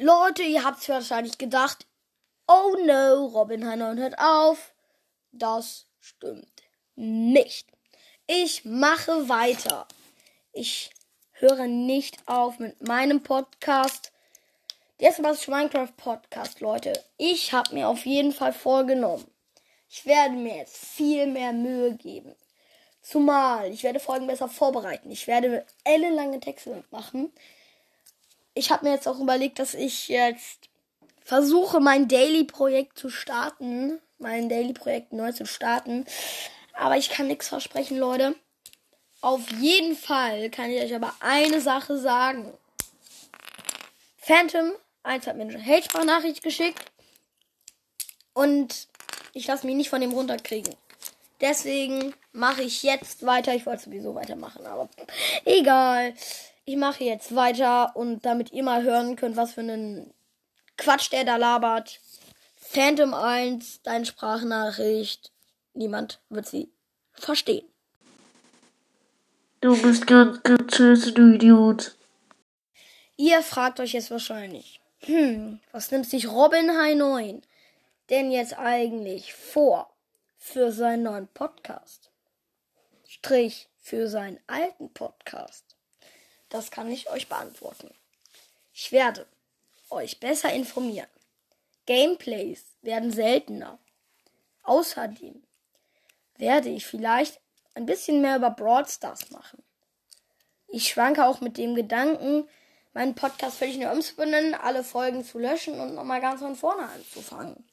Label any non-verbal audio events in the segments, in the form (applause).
Leute, ihr habt wahrscheinlich gedacht, oh no, Robin Heinlein hört auf. Das stimmt nicht. Ich mache weiter. Ich höre nicht auf mit meinem Podcast. Der was Minecraft Podcast, Leute. Ich habe mir auf jeden Fall vorgenommen. Ich werde mir jetzt viel mehr Mühe geben. Zumal ich werde Folgen besser vorbereiten. Ich werde ellenlange Texte machen. Ich habe mir jetzt auch überlegt, dass ich jetzt versuche, mein Daily-Projekt zu starten. Mein Daily-Projekt neu zu starten. Aber ich kann nichts versprechen, Leute. Auf jeden Fall kann ich euch aber eine Sache sagen. Phantom 1 hat mir eine Hate-Sprachnachricht geschickt. Und ich lasse mich nicht von dem runterkriegen. Deswegen mache ich jetzt weiter. Ich wollte sowieso weitermachen, aber egal. Ich mache jetzt weiter und damit ihr mal hören könnt, was für einen Quatsch der da labert. Phantom 1, deine Sprachnachricht. Niemand wird sie verstehen. Du bist ganz, ganz scheiße, du Idiot. Ihr fragt euch jetzt wahrscheinlich, hm, was nimmt sich Robin High 9 denn jetzt eigentlich vor für seinen neuen Podcast? Strich für seinen alten Podcast? Das kann ich euch beantworten. Ich werde euch besser informieren. Gameplays werden seltener. Außerdem werde ich vielleicht ein bisschen mehr über Broadstars machen. Ich schwanke auch mit dem Gedanken, meinen Podcast völlig neu umzubenennen, alle Folgen zu löschen und nochmal ganz von vorne anzufangen.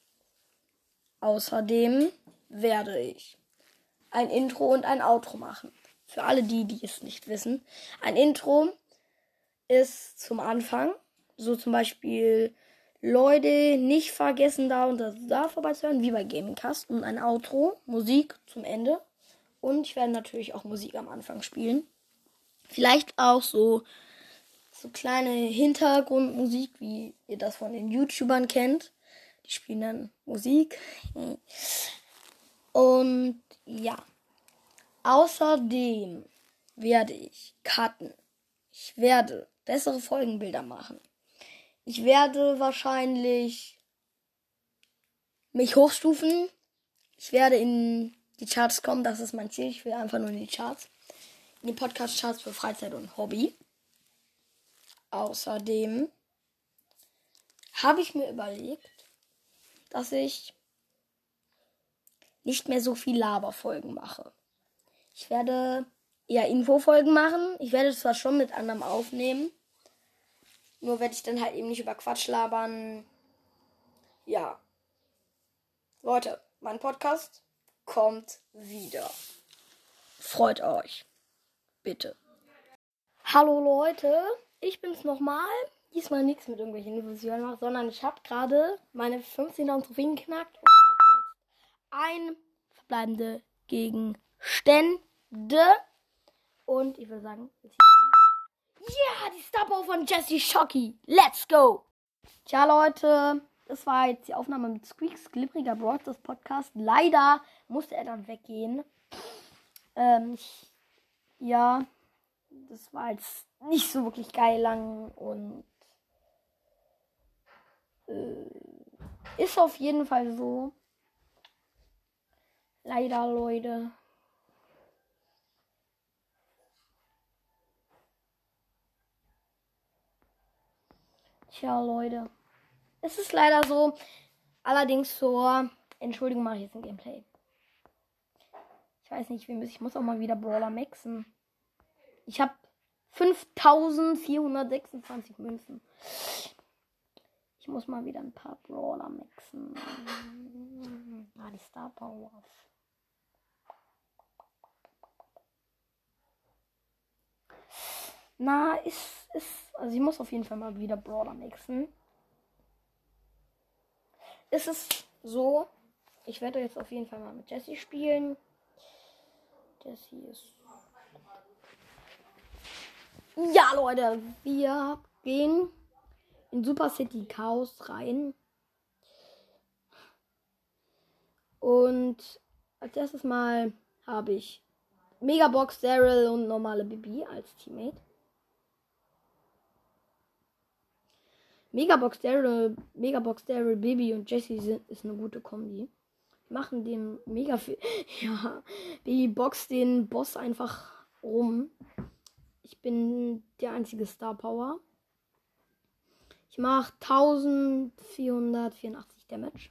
Außerdem werde ich ein Intro und ein Outro machen. Für alle die, die es nicht wissen. Ein Intro ist zum Anfang, so zum Beispiel Leute nicht vergessen, da und da vorbeizuhören, wie bei Gamingcast. Und ein Outro, Musik zum Ende. Und ich werde natürlich auch Musik am Anfang spielen. Vielleicht auch so, so kleine Hintergrundmusik, wie ihr das von den YouTubern kennt. Die spielen dann Musik. Und ja. Außerdem werde ich cutten. Ich werde bessere Folgenbilder machen. Ich werde wahrscheinlich mich hochstufen. Ich werde in die Charts kommen. Das ist mein Ziel. Ich will einfach nur in die Charts. In die Podcast-Charts für Freizeit und Hobby. Außerdem habe ich mir überlegt, dass ich nicht mehr so viel Laberfolgen mache. Ich werde eher Infofolgen machen. Ich werde zwar schon mit anderem aufnehmen. Nur werde ich dann halt eben nicht über Quatsch labern. Ja. Leute, mein Podcast kommt wieder. Freut euch. Bitte. Hallo Leute, ich bin's nochmal. Diesmal nichts mit irgendwelchen Illusionen, sondern ich habe gerade meine 15er Trophäen geknackt und habe jetzt ein verbleibende Gegenstände. Und ich würde sagen, ja, die Power von Jesse Shocky. Let's go! Tja, Leute, das war jetzt die Aufnahme mit Squeaks glibbriger Broadcast Podcast. Leider musste er dann weggehen. Ähm, ich, ja, das war jetzt nicht so wirklich geil lang und äh, ist auf jeden Fall so. Leider, Leute. Tja, Leute. Es ist leider so. Allerdings zur Entschuldigung mache ich jetzt ein Gameplay. Ich weiß nicht, wie ich muss auch mal wieder Brawler maxen. Ich habe 5426 Münzen. Ich muss mal wieder ein paar Brawler mixen. Ah, die Star Powers. Na, ist, ist, also ich muss auf jeden Fall mal wieder Brawler mixen. Ist es so, ich werde jetzt auf jeden Fall mal mit Jesse spielen. Jesse ist. Ja, Leute, wir gehen in Super City Chaos rein. Und als erstes Mal habe ich Megabox, Daryl und normale Bibi als Teammate. Megabox Daryl, Megabox Daryl, Baby und Jesse sind, ist eine gute Kombi. Machen dem mega viel. (laughs) Ja, Baby boxt den Boss einfach rum. Ich bin der einzige Star Power. Ich mache 1484 Damage.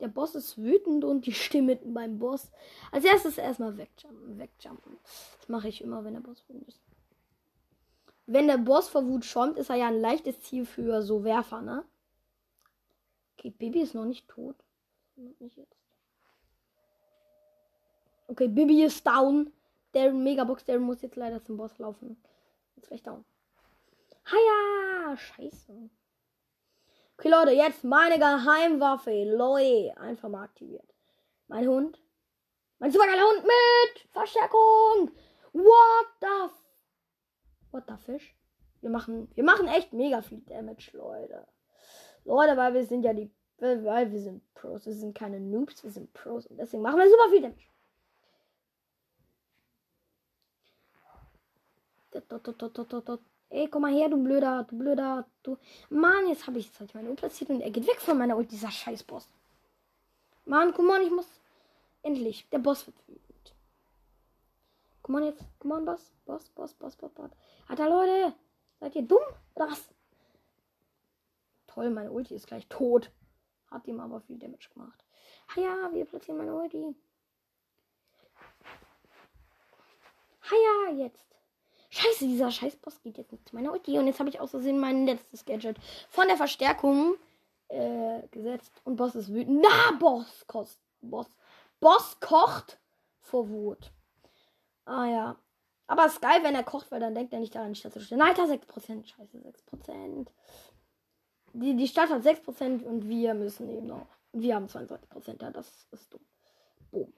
Der Boss ist wütend und die (laughs) Stimme beim Boss. Als erstes erstmal wegjumpen. wegjumpen. Das mache ich immer, wenn der Boss wütend ist. Wenn der Boss vor Wut schäumt, ist er ja ein leichtes Ziel für so Werfer, ne? Okay, Bibi ist noch nicht tot. Nicht jetzt. Okay, Bibi ist down. Der Megabox, der muss jetzt leider zum Boss laufen. Jetzt gleich down. Haja! Scheiße. Okay, Leute, jetzt meine Geheimwaffe. Leute, einfach mal aktiviert. Mein Hund. Mein supergeiler Hund mit Verstärkung. What the What the fish? Wir machen, wir machen echt mega viel Damage, Leute. Leute, weil wir sind ja die, weil wir sind Pros. Wir sind keine Noobs, wir sind Pros. Und deswegen machen wir super viel Damage. Ey, komm mal her, du blöder, du blöder, du. Mann, jetzt habe ich jetzt halt meine Ult platziert und er geht weg von meiner Ult, dieser scheiß Boss. Mann, guck mal, ich muss. Endlich, der Boss wird. Komm on jetzt, komm on, Boss, Boss, Boss, Boss, Boss, Boss. Alter, Leute, seid ihr dumm oder was? Toll, meine Ulti ist gleich tot. Hat ihm aber viel Damage gemacht. Ah ja, wir platzieren meine Ulti. Ah ja, jetzt. Scheiße, dieser Scheißboss geht jetzt nicht zu meiner Ulti. Und jetzt habe ich aus Versehen mein letztes Gadget von der Verstärkung äh, gesetzt. Und Boss ist wütend. Na, Boss kocht. Boss. Boss kocht vor Wut. Ah ja. Aber es ist geil, wenn er kocht, weil dann denkt er nicht daran, die Stadt zu stellen. Nein, Alter, 6%. Scheiße, 6%. Die, die Stadt hat 6% und wir müssen eben noch. Wir haben 22%. Ja, das ist dumm. Boom.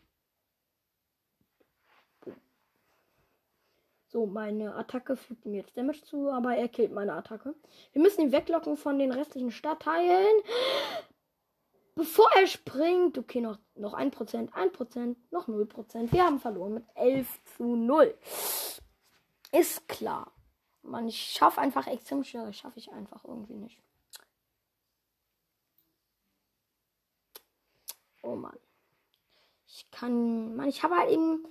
So, meine Attacke fügt ihm jetzt Damage zu, aber er killt meine Attacke. Wir müssen ihn weglocken von den restlichen Stadtteilen. Bevor er springt, okay, noch, noch 1%, 1%, noch 0%. Wir haben verloren mit 11 zu 0. Ist klar. Man, ich schaffe einfach extrem schwer. Schaffe ich einfach irgendwie nicht. Oh Mann. Ich kann. Mann, ich habe halt eben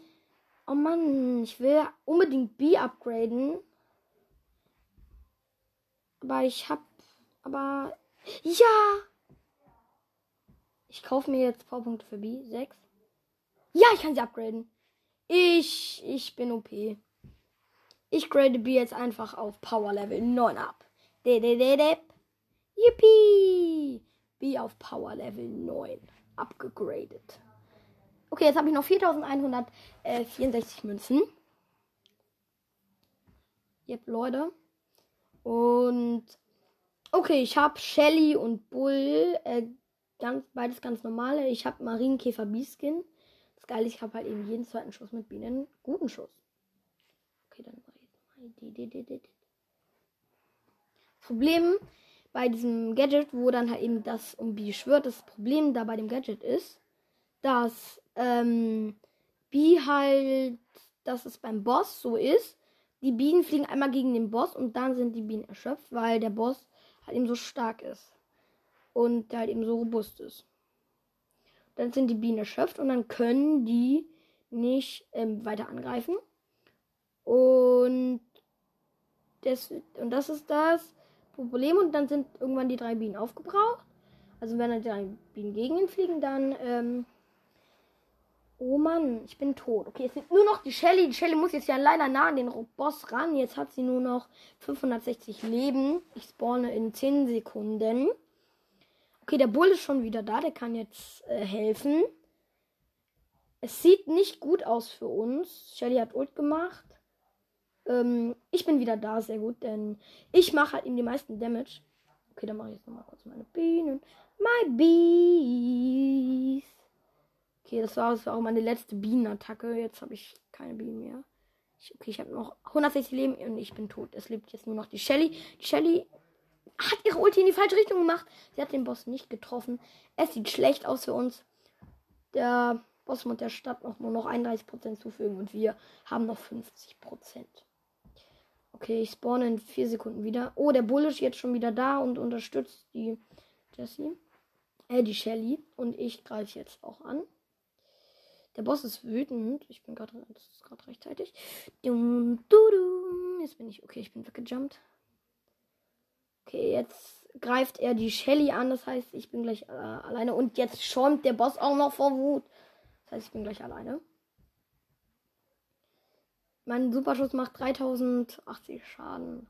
Oh Mann, ich will unbedingt B upgraden. Aber ich hab. Aber. Ja! Ich kaufe mir jetzt Powerpunkte für B. 6. Ja, ich kann sie upgraden. Ich. Ich bin OP. Ich grade B jetzt einfach auf Power Level 9 ab. Yippie! B auf Power Level 9 abgegradet. Okay, jetzt habe ich noch 4164 Münzen. Yep, Leute. Und okay, ich habe Shelly und Bull. Äh, ganz, beides ganz normale. Ich habe Marienkäfer B-Skin. Das Geile, ich habe halt eben jeden zweiten Schuss mit Bienen. Guten Schuss. Okay, dann mache ich jetzt mal. Das Problem bei diesem Gadget, wo dann halt eben das um B schwört, das Problem da bei dem Gadget ist, dass ähm, wie halt, dass es beim Boss so ist. Die Bienen fliegen einmal gegen den Boss und dann sind die Bienen erschöpft, weil der Boss halt eben so stark ist. Und der halt eben so robust ist. Dann sind die Bienen erschöpft und dann können die nicht ähm, weiter angreifen. Und das, und das ist das Problem. Und dann sind irgendwann die drei Bienen aufgebraucht. Also wenn dann die drei Bienen gegen ihn fliegen, dann ähm, Oh Mann, ich bin tot. Okay, es sind nur noch die Shelly. Die Shelly muss jetzt ja leider nah an den Boss ran. Jetzt hat sie nur noch 560 Leben. Ich spawne in 10 Sekunden. Okay, der Bull ist schon wieder da. Der kann jetzt äh, helfen. Es sieht nicht gut aus für uns. Shelly hat Ult gemacht. Ähm, ich bin wieder da, sehr gut, denn ich mache halt ihm die meisten Damage. Okay, dann mache ich jetzt nochmal kurz meine Bienen. My bees. Okay, das war, das war auch meine letzte Bienenattacke. Jetzt habe ich keine Bienen mehr. Ich, okay, ich habe noch 160 Leben und ich bin tot. Es lebt jetzt nur noch die Shelly. Die Shelly hat ihre Ulti in die falsche Richtung gemacht. Sie hat den Boss nicht getroffen. Es sieht schlecht aus für uns. Der Boss muss der Stadt noch nur noch 31% zufügen und wir haben noch 50%. Okay, ich spawne in vier Sekunden wieder. Oh, der Bull ist jetzt schon wieder da und unterstützt die Jessie. Äh, die Shelly. Und ich greife jetzt auch an. Der Boss ist wütend. Ich bin gerade rechtzeitig. Jetzt bin ich. Okay, ich bin weggejumpt. Okay, jetzt greift er die Shelly an. Das heißt, ich bin gleich äh, alleine. Und jetzt schäumt der Boss auch noch vor Wut. Das heißt, ich bin gleich alleine. Mein Superschuss macht 3080 Schaden.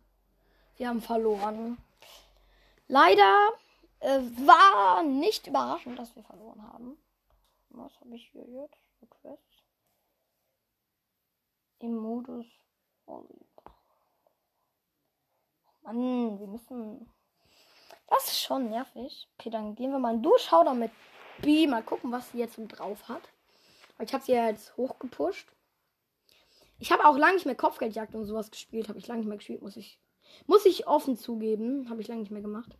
Wir haben verloren. Leider äh, war nicht überraschend, dass wir verloren haben. Was habe ich hier jetzt? Im Modus Volleyball. Mann, wir müssen. Das ist schon nervig. Okay, dann gehen wir mal in Durchschau mit B. Mal gucken, was sie jetzt so drauf hat. Ich habe sie ja jetzt hochgepusht. Ich habe auch lange nicht mehr Kopfgeldjagd und sowas gespielt. Habe ich lange nicht mehr gespielt, muss ich. Muss ich offen zugeben. Habe ich lange nicht mehr gemacht.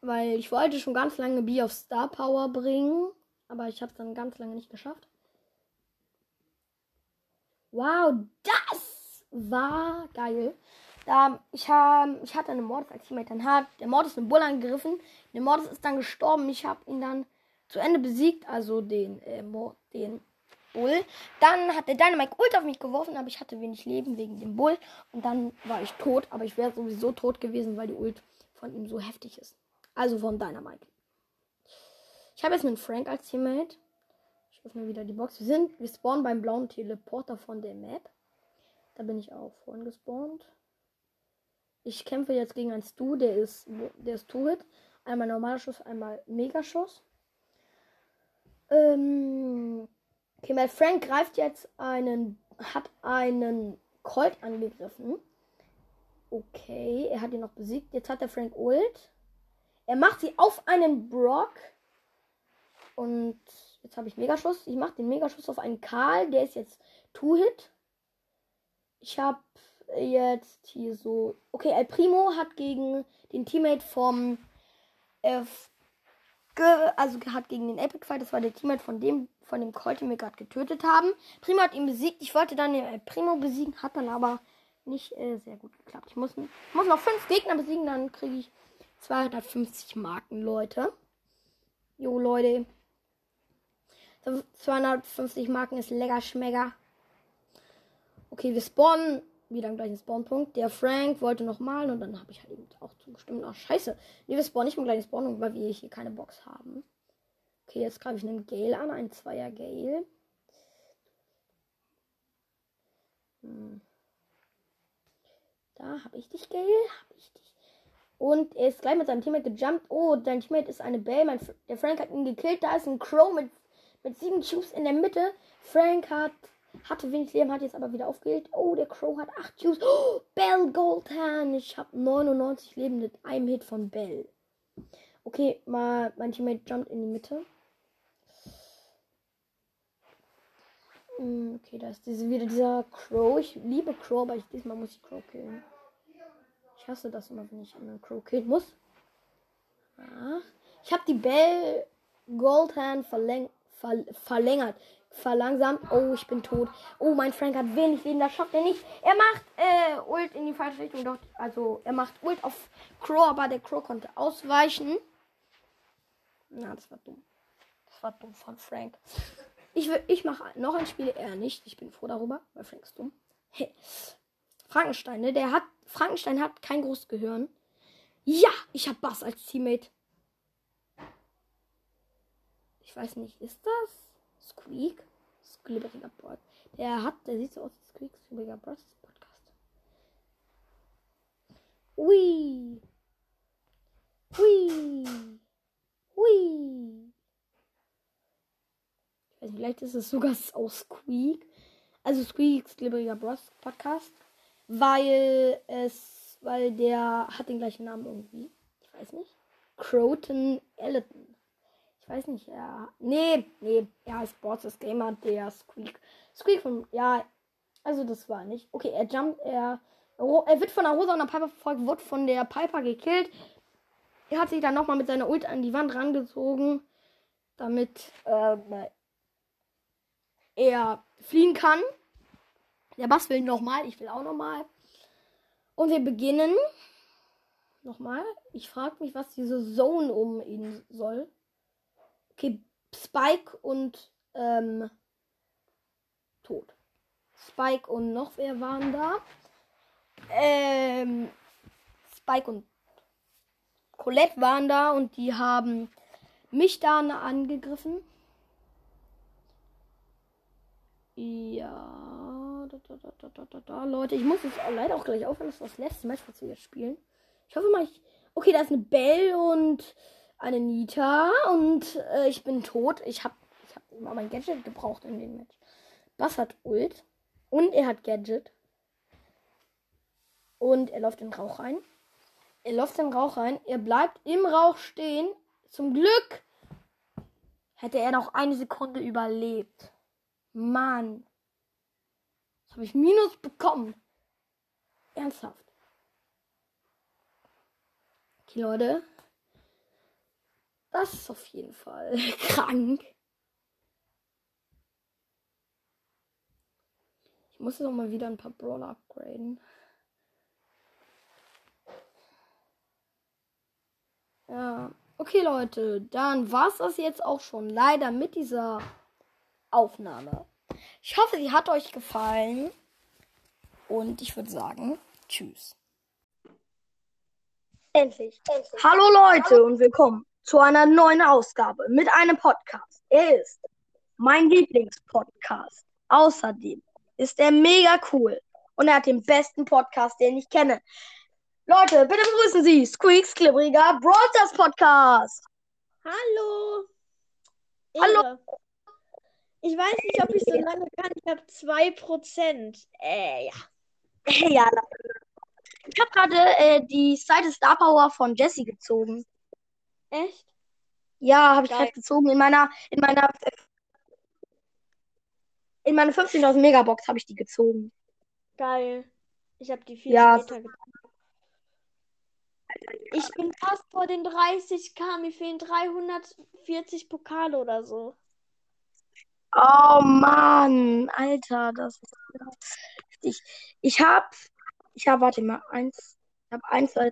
Weil ich wollte schon ganz lange B auf Star Power bringen. Aber ich habe es dann ganz lange nicht geschafft. Wow, das war geil. Da, ich, hab, ich hatte eine Mordes als Teammate. Dann hat der Mordes einen Bull angegriffen. Der Mordes ist dann gestorben. Ich habe ihn dann zu Ende besiegt. Also den, äh, den Bull. Dann hat der Dynamite Ult auf mich geworfen, aber ich hatte wenig Leben wegen dem Bull. Und dann war ich tot. Aber ich wäre sowieso tot gewesen, weil die Ult von ihm so heftig ist. Also von Dynamite. Ich habe jetzt einen Frank als Teammate. Ich öffne wieder die Box. Wir sind, wir spawnen beim blauen Teleporter von der Map. Da bin ich auch vorhin gespawnt. Ich kämpfe jetzt gegen einen Stu, der ist, der ist Two-Hit. Einmal normaler Schuss, einmal Megaschuss. Ähm, okay, mein Frank greift jetzt einen, hat einen Colt angegriffen. Okay, er hat ihn noch besiegt. Jetzt hat der Frank Ult. Er macht sie auf einen Brock. Und jetzt habe ich Megaschuss. Ich mache den Megaschuss auf einen Karl. Der ist jetzt Two-Hit. Ich habe jetzt hier so. Okay, El Primo hat gegen den Teammate vom. Äh, also hat gegen den Epic Fight, das war der Teammate von dem, von dem Colt, den wir gerade getötet haben. Primo hat ihn besiegt. Ich wollte dann den El Primo besiegen, hat dann aber nicht äh, sehr gut geklappt. Ich muss, muss noch fünf Gegner besiegen, dann kriege ich 250 Marken, Leute. Jo, Leute. 250 Marken ist lecker schmecker. Okay, wir spawnen wieder am gleichen Spawnpunkt. Der Frank wollte noch malen und dann habe ich halt eben auch zugestimmt. Ach, scheiße. Nee, wir spawnen nicht im gleichen Spawnpunkt, weil wir hier keine Box haben. Okay, jetzt greife ich einen Gale an, ein Zweier Gale. Hm. Da habe ich dich, Gale. Habe ich dich. Und er ist gleich mit seinem Teammate gejumpt. Oh, dein Teammate ist eine Bell. Mein, der Frank hat ihn gekillt. Da ist ein Crow mit mit sieben Cubes in der Mitte. Frank hat, hatte wenig Leben, hat jetzt aber wieder aufgehört. Oh, der Crow hat acht Cubes. Oh, Bell Goldhand. Ich habe 99 Leben mit einem Hit von Bell. Okay, mal mein Teammate jumpt in die Mitte. Hm, okay, da ist diese, wieder dieser Crow. Ich liebe Crow, aber ich, diesmal muss ich Crow killen. Ich hasse das immer, wenn ich einen Crow killen muss. Ja. Ich habe die Bell Goldhand verlängert ver verlängert. Verlangsamt. Oh, ich bin tot. Oh, mein Frank hat wenig Leben. Das schafft er nicht. Er macht äh, Ult in die falsche Richtung. Doch, also, er macht Ult auf Crow, aber der Crow konnte ausweichen. Na, das war dumm. Das war dumm von Frank. Ich, ich mache noch ein Spiel, er nicht. Ich bin froh darüber, weil Frank ist dumm. Hey. Frankenstein, ne? Der hat. Frankenstein hat kein großes Gehirn. Ja, ich habe Bass als Teammate. Ich weiß nicht, ist das Squeak? Squeakiger Bot. Der hat, der sieht so aus wie Squeak, Squeakiger Bros Podcast. Ui. Ui. Ui. Ich weiß vielleicht ist es sogar aus Squeak. Also Squeaks Glibberiger Bros Podcast. Weil es, weil der hat den gleichen Namen irgendwie. Ich weiß nicht. Croton Elton. Ich weiß nicht, ja. Nee, nee, er heißt Borzes Gamer, der Squeak. Squeak von, ja, also das war nicht. Okay, er jumpt, er, er wird von der Rosa und der Piper verfolgt, wird von der Piper gekillt. Er hat sich dann nochmal mit seiner Ult an die Wand rangezogen, damit äh, er fliehen kann. Der Bass will nochmal, ich will auch nochmal. Und wir beginnen. Nochmal. Ich frage mich, was diese Zone um ihn soll. Okay, Spike und ähm, tot. Spike und noch wer waren da? Ähm, Spike und Colette waren da und die haben mich da angegriffen. Ja, da, da, da, da, da, da, Leute, ich muss jetzt leider auch gleich aufhören. Das ist das letzte Match, was wir jetzt spielen. Ich hoffe mal, ich. Okay, da ist eine Belle und eine Nita und äh, ich bin tot. Ich habe ich hab immer mein Gadget gebraucht in dem Match. Bass hat Ult und er hat Gadget. Und er läuft in den Rauch rein. Er läuft in den Rauch rein. Er bleibt im Rauch stehen. Zum Glück hätte er noch eine Sekunde überlebt. Mann. Das habe ich Minus bekommen. Ernsthaft. Okay, Leute. Das ist auf jeden Fall (laughs) krank. Ich muss jetzt auch mal wieder ein paar Brawler upgraden. Ja. Okay, Leute, dann war es das jetzt auch schon leider mit dieser Aufnahme. Ich hoffe, sie hat euch gefallen. Und ich würde sagen, tschüss. Endlich, endlich. Hallo Leute und willkommen zu einer neuen Ausgabe mit einem Podcast. Er ist mein Lieblingspodcast. Außerdem ist er mega cool und er hat den besten Podcast, den ich kenne. Leute, bitte begrüßen Sie Squeaks Klibbriger Broadcast Podcast. Hallo. Hallo. Ehre. Ich weiß nicht, ob ich so lange kann. Ich habe 2%. Äh, ja. Ja, ich habe gerade äh, die Seite Star Power von Jesse gezogen. Echt? Ja, habe ich gerade gezogen. In meiner, in meiner, in meiner 15.000 Megabox habe ich die gezogen. Geil. Ich habe die viel Ja. später getan. Ich bin fast vor den 30k. Mir fehlen 340 Pokale oder so. Oh Mann, Alter, das ist heftig. Ich habe, ich habe, warte mal, eins, ich habe eins, zwei,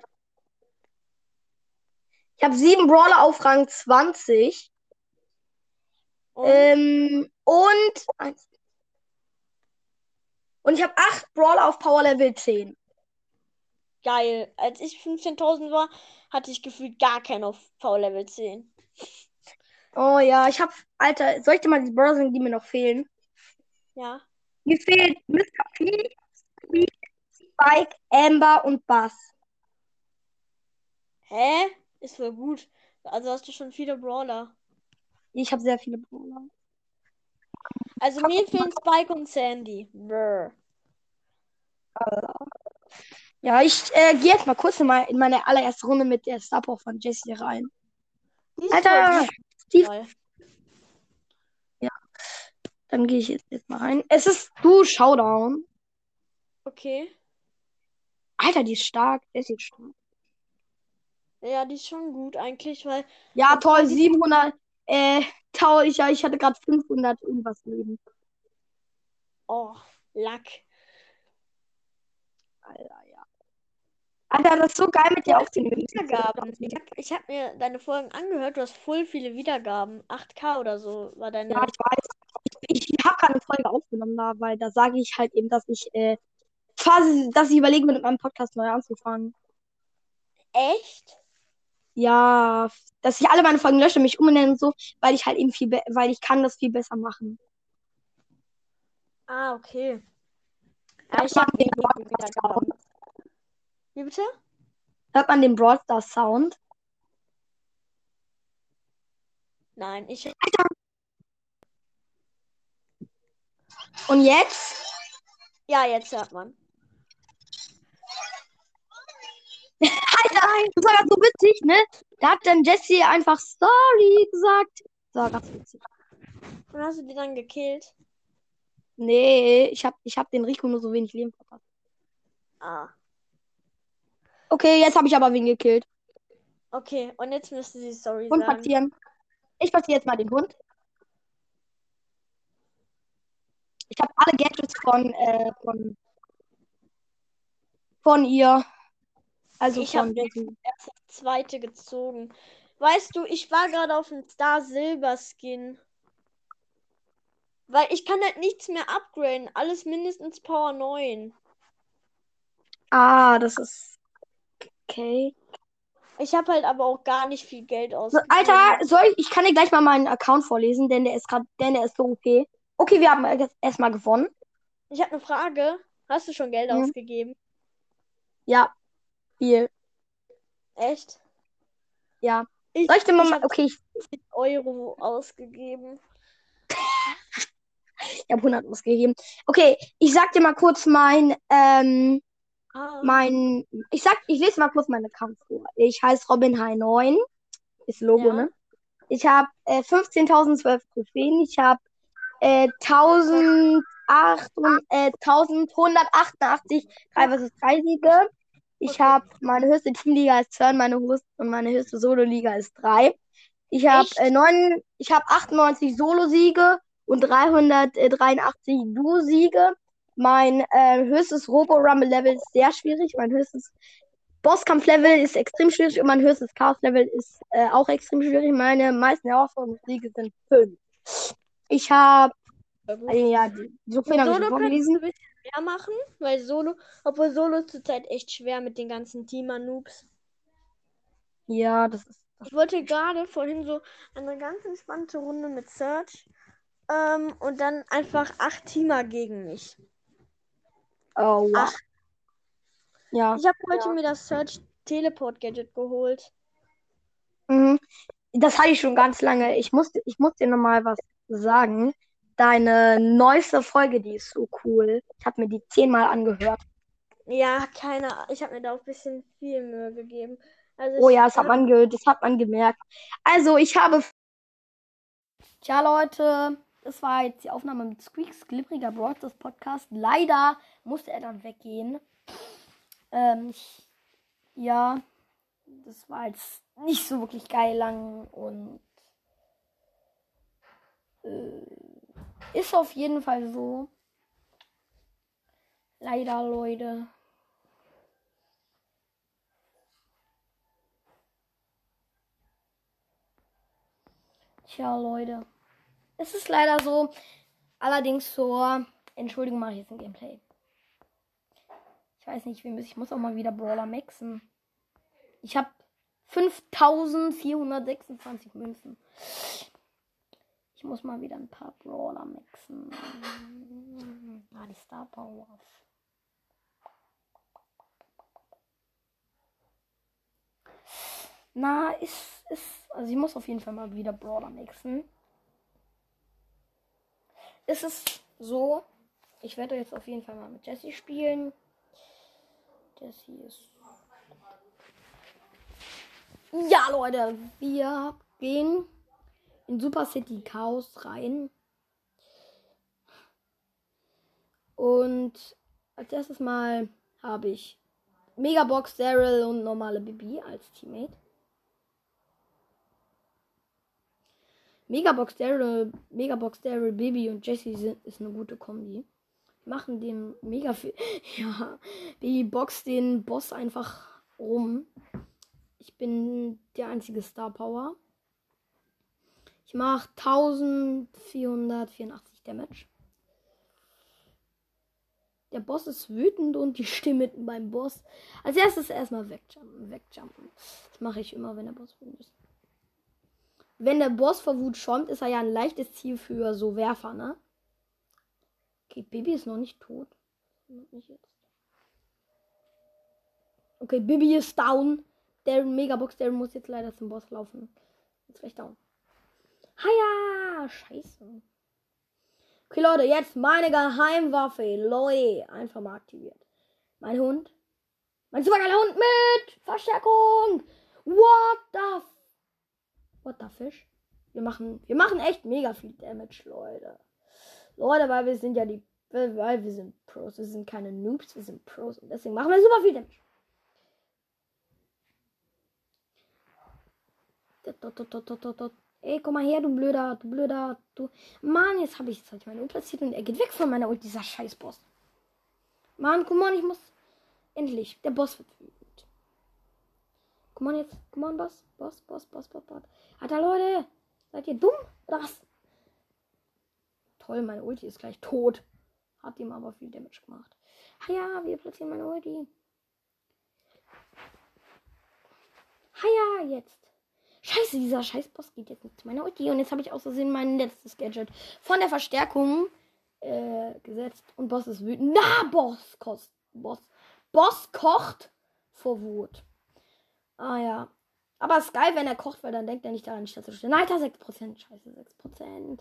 ich habe sieben Brawler auf Rang 20 Und ähm, und eins, und ich habe acht Brawler auf Power Level 10. geil. Als ich 15.000 war, hatte ich gefühlt gar keinen auf V-Level 10. Oh ja, ich habe, Alter, soll ich dir mal die Brawler sagen, die mir noch fehlen? Ja. Mir fehlt Mr. P, Spike, Amber und Bass. Hä? Ist voll gut. Also hast du schon viele Brawler. Ich habe sehr viele Brawler. Also mir fehlen Spike und Sandy. Brr. Ja, ich äh, gehe jetzt mal kurz in, mal in meine allererste Runde mit der Star von Jesse rein. Alter, Steve, toll. dann gehe ich jetzt, jetzt mal rein. Es ist du Showdown. Okay. Alter, die ist stark. Jesse ist stark. Ja, die ist schon gut eigentlich, weil Ja, toll, kann die- 700. Äh, toll, ich, ja, ich hatte gerade 500 irgendwas Leben. Oh, Lack. Alter, ja. Alter, das ist so geil mit dir aufzunehmen. Wiedergaben. Ich habe ich hab mir deine Folgen angehört. Du hast voll viele Wiedergaben. 8K oder so war deine. Ja, ich weiß. Ich, ich habe gerade eine Folge aufgenommen da, weil da sage ich halt eben, dass ich äh, quasi, dass ich überlege, mit meinem Podcast neu anzufangen. Echt? Ja, dass ich alle meine Folgen lösche, mich umbenennen und so, weil ich halt eben viel, weil ich kann das viel besser machen. Ah, okay. Ja, ich habe den Broadcast Wiedergaben. Wie bitte? Hört man den Brawl Stars Sound? Nein, ich. Und jetzt? Ja, jetzt hört man. (laughs) Alter, das war so witzig, ne? Da hat dann Jesse einfach Sorry gesagt. Das war ganz witzig. Und hast du die dann gekillt? Nee, ich hab, ich hab den Rico nur so wenig Leben verpasst. Ah. Okay, jetzt habe ich aber wen gekillt. Okay, und jetzt müsste sie sorry Hund sagen. platzieren. Ich platziere jetzt mal den Hund. Ich habe alle Gadgets von, äh, von, von ihr. Also Ich von hab Jessie. erst das zweite gezogen. Weißt du, ich war gerade auf dem Star Silber Skin. Weil ich kann halt nichts mehr upgraden. Alles mindestens Power 9. Ah, das ist okay. Ich habe halt aber auch gar nicht viel Geld ausgegeben. Alter, soll ich, ich kann dir gleich mal meinen Account vorlesen, denn der ist gerade, denn der ist so okay. Okay, wir haben erstmal gewonnen. Ich habe eine Frage. Hast du schon Geld Mhm. ausgegeben? Ja, viel. Echt? Ja. Ich, Soll ich dir mal, mal habe okay, ich, Euro ausgegeben. ich habe 100 ausgegeben. Okay, ich sag dir mal kurz mein, ähm, Ah. mein, ich sag, ich lese mal kurz meinen Account vor. Ich heiße Robin High 9. Ist Logo, Ja. ne? Ich habe äh, 15.012 Trophäen. Ich habe äh, 1008 und, äh, 1188 3 vs 3 Siege. Ich habe meine höchste Teamliga ist 2 meine höchste, und meine höchste Solo-Liga ist 3. Ich habe äh, neun, ich habe 98 Solo-Siege und 383 Duo-Siege. Mein äh, höchstes Robo-Rumble-Level ist sehr schwierig. Mein höchstes Bosskampf-Level ist extrem schwierig und mein höchstes Chaos-Level ist äh, auch extrem schwierig. Meine meisten Herausforderungssiege sind 5. Ich habe, Ja, äh, ja, die Trophäen Mit habe ich vorgelesen. ein bisschen mehr machen, weil Solo, obwohl Solo ist zurzeit echt schwer mit den ganzen Teamer-Noobs. Ja, das ist. Ich wollte gerade vorhin so eine ganz entspannte Runde mit Search ähm, und dann einfach acht Teamer gegen mich. Oh, wow. Ach. Ja. Ich habe heute mir das Search Teleport Gadget geholt. Mhm. Das hatte ich schon ganz lange. Ich muss, ich muss dir nochmal was sagen. Deine neueste Folge, die ist so cool. Ich habe mir die zehnmal angehört. Ja, keine Ahnung. Ich habe mir da auch ein bisschen viel Mühe gegeben. Also Oh ich ja, das hat man, ge das hat man gemerkt. Also, ich habe. Tja, Leute, das war jetzt die Aufnahme mit Squeaks glibbriger Broadcast Podcast. Leider musste er dann weggehen. Ähm, ich, ja, das war jetzt nicht so wirklich geil lang und äh, ist auf jeden Fall so. Leider, Leute. Tja, Leute. Es ist leider so. Allerdings zur Entschuldigung, mache ich jetzt ein Gameplay. Ich weiß nicht, wie muss ich muss auch mal wieder Brawler maxen. Ich habe 5426 Münzen. Ich muss mal wieder ein paar Brawler maxen. Ah, die Star Powers. Na, ist, ist, also ich muss auf jeden Fall mal wieder Brawler maxen. Ist es so, ich werde jetzt auf jeden Fall mal mit Jesse spielen. Jesse ist. Ja, Leute, wir gehen in Super City Chaos rein. Und als erstes Mal habe ich Megabox, Daryl und normale Bibi als Teammate. Megabox Daryl, Megabox Daryl, Bibi und Jessie sind, ist eine gute Kombi. Machen dem mega viel. (laughs) Ja, Bibi boxt den Boss einfach rum. Ich bin der einzige Star Power. Ich mache 1484 Damage. Der Boss ist wütend und die mitten (laughs) beim Boss. Als erstes erstmal wegjumpen. wegjumpen. Das mache ich immer, wenn der Boss wütend ist. Wenn der Boss vor Wut schäumt, ist er ja ein leichtes Ziel für so Werfer, ne? Okay, Bibi ist noch nicht tot. Okay, Bibi ist down. Der Megabox, der muss jetzt leider zum Boss laufen. Jetzt gleich down. Haja! Scheiße. Okay, Leute, jetzt meine Geheimwaffe. Leute, einfach mal aktiviert. Mein Hund. Mein supergeiler Hund mit Verstärkung. What the What the fish? Wir machen, wir machen echt mega viel Damage, Leute. Leute, weil wir sind ja die, weil wir sind Pros. Wir sind keine Noobs, wir sind Pros. Und deswegen machen wir super viel Damage. Ey, komm mal her, du blöder, du blöder, du. Mann, jetzt habe ich, jetzt hab ich meine Ult platziert und er geht weg von meiner Ult, dieser scheiß Boss. Mann, komm on, ich muss. Endlich, der Boss wird wütend. Komm on jetzt, komm on, Boss, Boss, Boss, Boss, Boss, Boss. Alter, Leute, seid ihr dumm oder was? Toll, meine Ulti ist gleich tot. Hat ihm aber viel Damage gemacht. Ah ja, wir platzieren meine Ulti. Ah ja, jetzt. Scheiße, dieser Scheißboss geht jetzt nicht zu meiner Ulti. Und jetzt habe ich aus Versehen mein letztes Gadget von der Verstärkung äh, gesetzt. Und Boss ist wütend. Na, Boss kost, Boss. Boss kocht vor Wut. Ah ja. Aber es ist geil, wenn er kocht, weil dann denkt er nicht daran, die Stadt zu stellen. Alter, 6%. Scheiße, 6%.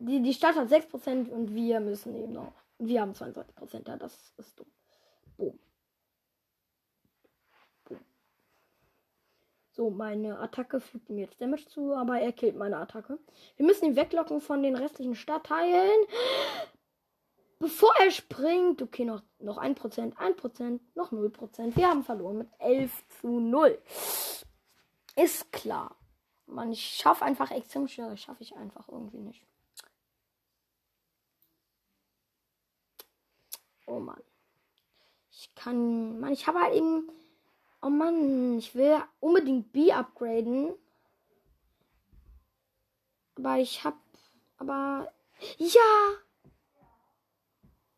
Die, die Stadt hat 6% und wir müssen eben noch. Wir haben 22%. Ja, das ist dumm. Boom. So, meine Attacke fügt ihm jetzt Damage zu, aber er killt meine Attacke. Wir müssen ihn weglocken von den restlichen Stadtteilen. Bevor er springt, okay, noch, noch 1%, 1%, noch 0%. Wir haben verloren mit 11 zu 0. Ist klar. Man, ich schaffe einfach extrem schwer. Schaffe ich einfach irgendwie nicht. Oh Mann. Ich kann. Mann, ich habe halt eben. Oh Mann, ich will unbedingt B upgraden. Aber ich hab. Aber. Ja!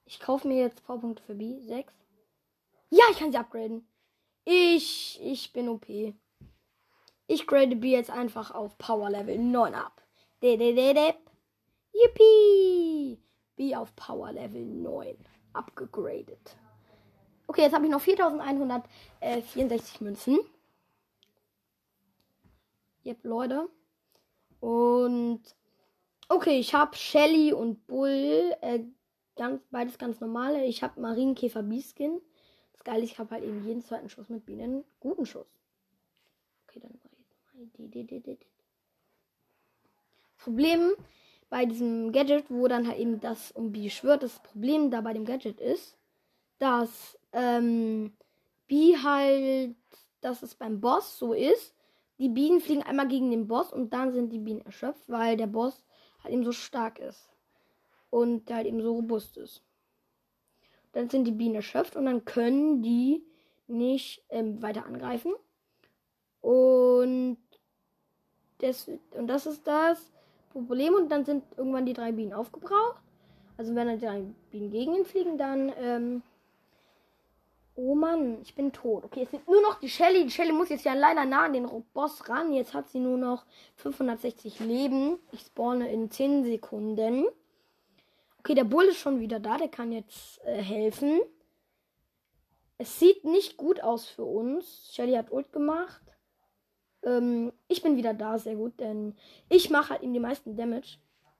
Ich kaufe mir jetzt Powerpunkte für B. 6. Ja, ich kann sie upgraden. Ich. Ich bin OP. Ich grade B jetzt einfach auf Power Level 9 ab. Yippie! B auf Power Level 9 abgegradet. Okay, jetzt habe ich noch 4164 Münzen. Yep, Leute. Und okay, ich habe Shelly und Bull. Äh, ganz, beides ganz normale. Ich habe Marienkäfer B-Skin. Das Geile ich habe halt eben jeden zweiten Schuss mit Bienen. Guten Schuss. Okay, dann mache ich jetzt mal die. Problem bei diesem Gadget, wo dann halt eben das um B schwört, das Problem da bei dem Gadget ist, dass ähm, B halt, dass es beim Boss so ist, die Bienen fliegen einmal gegen den Boss und dann sind die Bienen erschöpft, weil der Boss halt eben so stark ist und der halt eben so robust ist. Dann sind die Bienen erschöpft und dann können die nicht ähm, weiter angreifen. Und das, und das ist das Problem. Und dann sind irgendwann die drei Bienen aufgebraucht. Also wenn dann die drei Bienen gegen ihn fliegen, dann. Ähm, oh Mann, ich bin tot. Okay, es sind nur noch die Shelly. Die Shelly muss jetzt ja leider nah an den Boss ran. Jetzt hat sie nur noch 560 Leben. Ich spawne in 10 Sekunden. Okay, der Bull ist schon wieder da. Der kann jetzt äh, helfen. Es sieht nicht gut aus für uns. Shelly hat Ult gemacht. Ähm, ich bin wieder da, sehr gut, denn ich mache halt ihm die meisten Damage.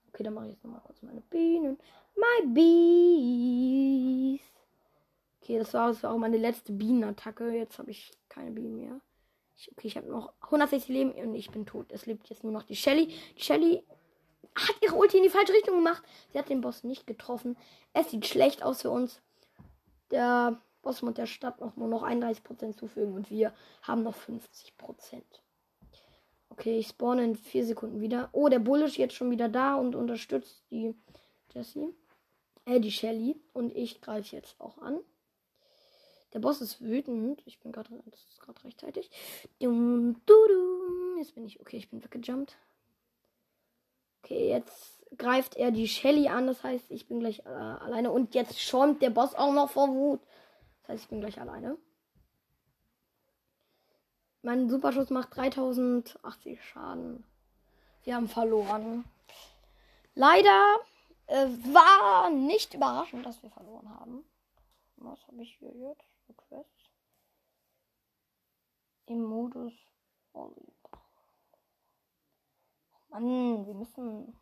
Okay, dann mache ich jetzt nochmal kurz meine Bienen. My Bees. Okay, das war, das war auch meine letzte Bienenattacke. Jetzt habe ich keine Bienen mehr. Ich, okay, ich habe noch 160 Leben und ich bin tot. Es lebt jetzt nur noch die Shelly. Die Shelly hat ihre Ulti in die falsche Richtung gemacht. Sie hat den Boss nicht getroffen. Es sieht schlecht aus für uns. Der Boss muss der Stadt noch nur noch 31% zufügen und wir haben noch 50%. Okay, ich spawne in 4 Sekunden wieder. Oh, der Bull ist jetzt schon wieder da und unterstützt die Jessie. Äh, die Shelly. Und ich greife jetzt auch an. Der Boss ist wütend. Ich bin gerade rechtzeitig. Jetzt bin ich. Okay, ich bin weggejumpt. Okay, jetzt greift er die Shelly an. Das heißt, ich bin gleich äh, alleine. Und jetzt schäumt der Boss auch noch vor Wut. Das heißt, ich bin gleich alleine. Mein Superschuss macht 3080 Schaden. Wir haben verloren. Leider äh, war nicht überraschend, dass wir verloren haben. Was habe ich hier jetzt? Quest. Im Modus Volleyball. Mann, wir müssen.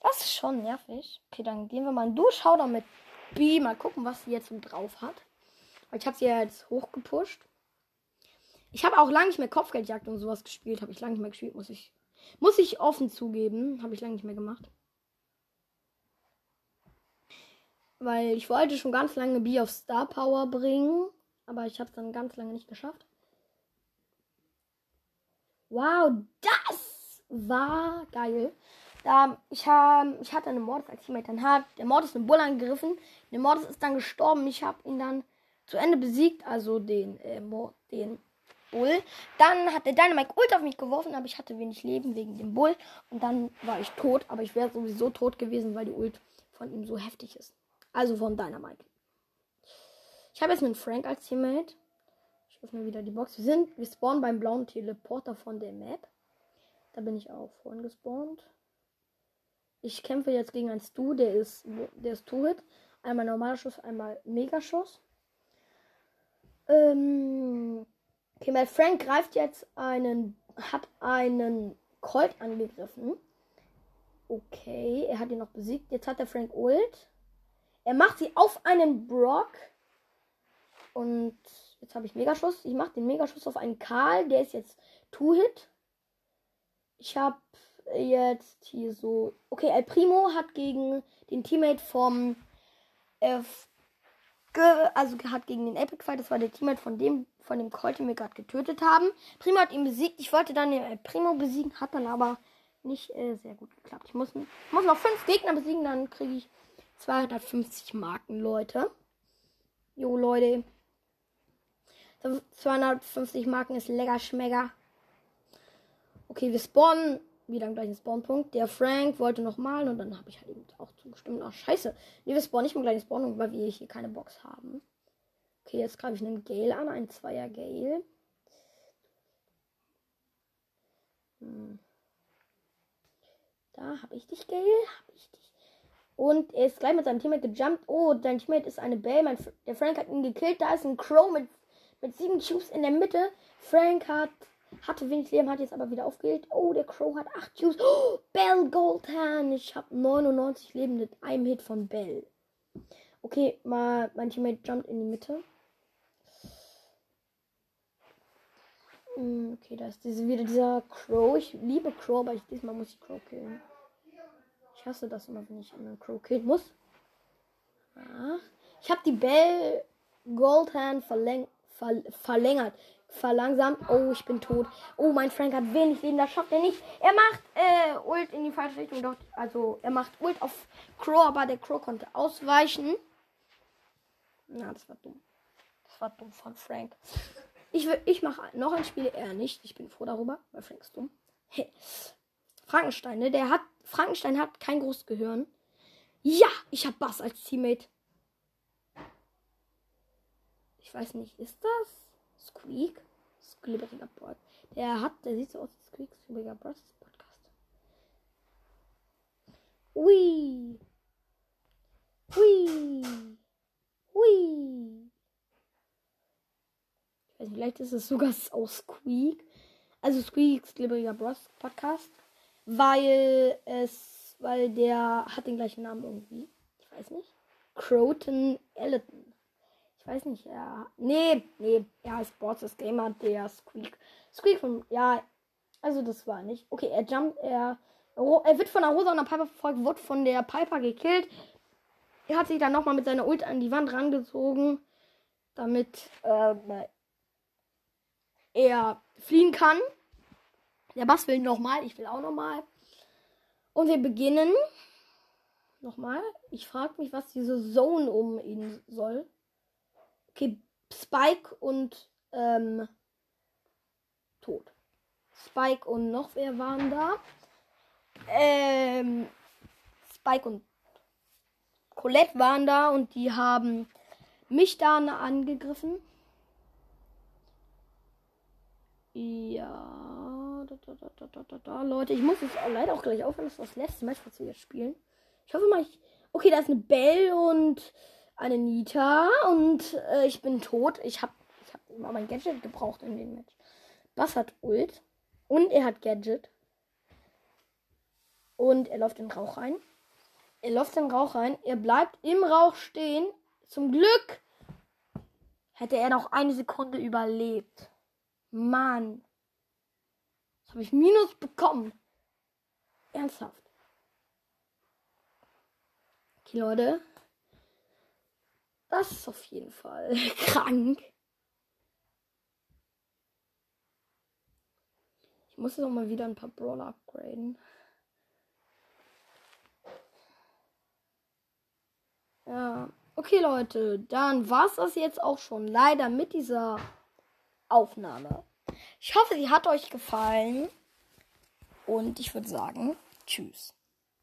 Das ist schon nervig. Okay, dann gehen wir mal in Durchschau mit B. Mal gucken, was sie jetzt drauf hat. Ich habe sie ja jetzt hochgepusht. Ich habe auch lange nicht mehr Kopfgeldjagd und sowas gespielt. Habe ich lange nicht mehr gespielt, muss ich. Muss ich offen zugeben. Habe ich lange nicht mehr gemacht. Weil ich wollte schon ganz lange B auf Star Power bringen. Aber ich habe es dann ganz lange nicht geschafft. Wow, das war geil. Da, ich, hab, ich hatte einen Mortis als Teammate. Dann hat der Mortis einen Bull angegriffen. Der Mortis ist dann gestorben. Ich habe ihn dann zu Ende besiegt. Also den, äh, den Bull. Dann hat der Dynamite Ult auf mich geworfen, aber ich hatte wenig Leben wegen dem Bull. Und dann war ich tot. Aber ich wäre sowieso tot gewesen, weil die Ult von ihm so heftig ist. Also von Dynamite. Ich habe jetzt einen Frank als Teammate. Ich öffne wieder die Box. Wir sind, wir spawnen beim blauen Teleporter von der Map. Da bin ich auch vorhin gespawnt. Ich kämpfe jetzt gegen einen Stu, der ist, der ist Two-Hit. Einmal normaler Schuss, einmal Megaschuss. Ähm, okay, mein Frank greift jetzt einen, hat einen Colt angegriffen. Okay, er hat ihn noch besiegt. Jetzt hat der Frank Ult. Er macht sie auf einen Brock. Und jetzt habe ich Megaschuss. Ich mache den Megaschuss auf einen Karl. Der ist jetzt Two-Hit. Ich habe jetzt hier so. Okay, El Primo hat gegen den Teammate vom. Äh, also hat gegen den Epic Fight, das war der Teammate von dem, von dem Colt, den wir gerade getötet haben. Primo hat ihn besiegt. Ich wollte dann den El Primo besiegen, hat dann aber nicht äh, sehr gut geklappt. Ich muss, muss noch fünf Gegner besiegen, dann kriege ich 250 Marken, Leute. Jo, Leute. 250 Marken ist lecker schmecker. Okay, wir spawnen wieder am gleichen Spawnpunkt. Der Frank wollte nochmal und dann habe ich halt eben auch zugestimmt. Ach, scheiße. Nee, wir spawnen nicht im gleichen Spawnpunkt, weil wir hier keine Box haben. Okay, jetzt greife ich einen Gale an, einen Zweier Gale. Hm. Da habe ich dich, Gale. Habe ich dich. Und er ist gleich mit seinem Teammate gejumpt. Oh, dein Teammate ist eine Belle. Mein, der Frank hat ihn gekillt. Da ist ein Crow mit, mit sieben Cubes in der Mitte. Frank hat, hatte wenig Leben, hat jetzt aber wieder aufgeheilt. Oh, der Crow hat acht Cubes. Oh, Bell Goldhand. Ich habe 99 Leben mit einem Hit von Bell. Okay, mal mein Teammate jumpt in die Mitte. Hm, Okay, da ist diese, wieder dieser Crow. Ich liebe Crow, aber ich, diesmal muss ich Crow killen. Ich hasse das immer, wenn ich einen Crow killen muss. Ich habe die Bell Goldhand verläng ver verlängert. Verlangsamt. Oh, ich bin tot. Oh, mein Frank hat wenig Leben. Das schafft er nicht. Er macht äh, Ult in die falsche Richtung. Doch, also, er macht Ult auf Crow, aber der Crow konnte ausweichen. Na, das war dumm. Das war dumm von Frank. Ich, ich mache noch ein Spiel, er nicht. Ich bin froh darüber, weil Frank ist dumm. Hey. Frankenstein, ne? Der hat. Frankenstein hat kein großes Gehirn. Ja, ich habe Bass als Teammate. Ich weiß nicht, ist das Squeak? Squeakiger Bot. Der hat, der sieht so aus wie Squeak, Squeakiger Podcast. Ui. Ui. Ui. Ich weiß nicht, vielleicht ist es sogar aus Squeak. Also Squeaks Glibberiger Bros Podcast. Weil es, weil der hat den gleichen Namen irgendwie. Ich weiß nicht. Croton Elton. Ich weiß nicht, er. Nee, nee, er heißt Borzes Gamer, der Squeak. Squeak von. Ja, also das war nicht. Okay, er jumpt, er. Er wird von der Rosa und der Piper verfolgt, wird von der Piper gekillt. Er hat sich dann nochmal mit seiner Ult an die Wand rangezogen, damit äh, er fliehen kann. Der Bass will nochmal, ich will auch nochmal. Und wir beginnen. Nochmal. Ich frage mich, was diese Zone um ihn soll. Okay, Spike und ähm, tot. Spike und noch wer waren da? Ähm, Spike und Colette waren da und die haben mich da angegriffen. Ja, da, da, da, da, da. Leute, ich muss jetzt leider auch gleich aufhören. Das ist das letzte Match, was wir jetzt spielen. Ich hoffe mal, ich. Okay, da ist eine Belle und eine Nita und äh, ich bin tot. Ich habe ich hab immer mein Gadget gebraucht in dem Match. Bass hat Ult und er hat Gadget. Und er läuft in den Rauch rein. Er läuft in den Rauch rein. Er bleibt im Rauch stehen. Zum Glück hätte er noch eine Sekunde überlebt. Mann. Jetzt habe ich Minus bekommen. Ernsthaft. Okay, Leute. Das ist auf jeden Fall (laughs) krank. Ich muss noch mal wieder ein paar Brawler upgraden. Ja, okay Leute, dann war's das jetzt auch schon leider mit dieser Aufnahme. Ich hoffe, sie hat euch gefallen und ich würde sagen, tschüss.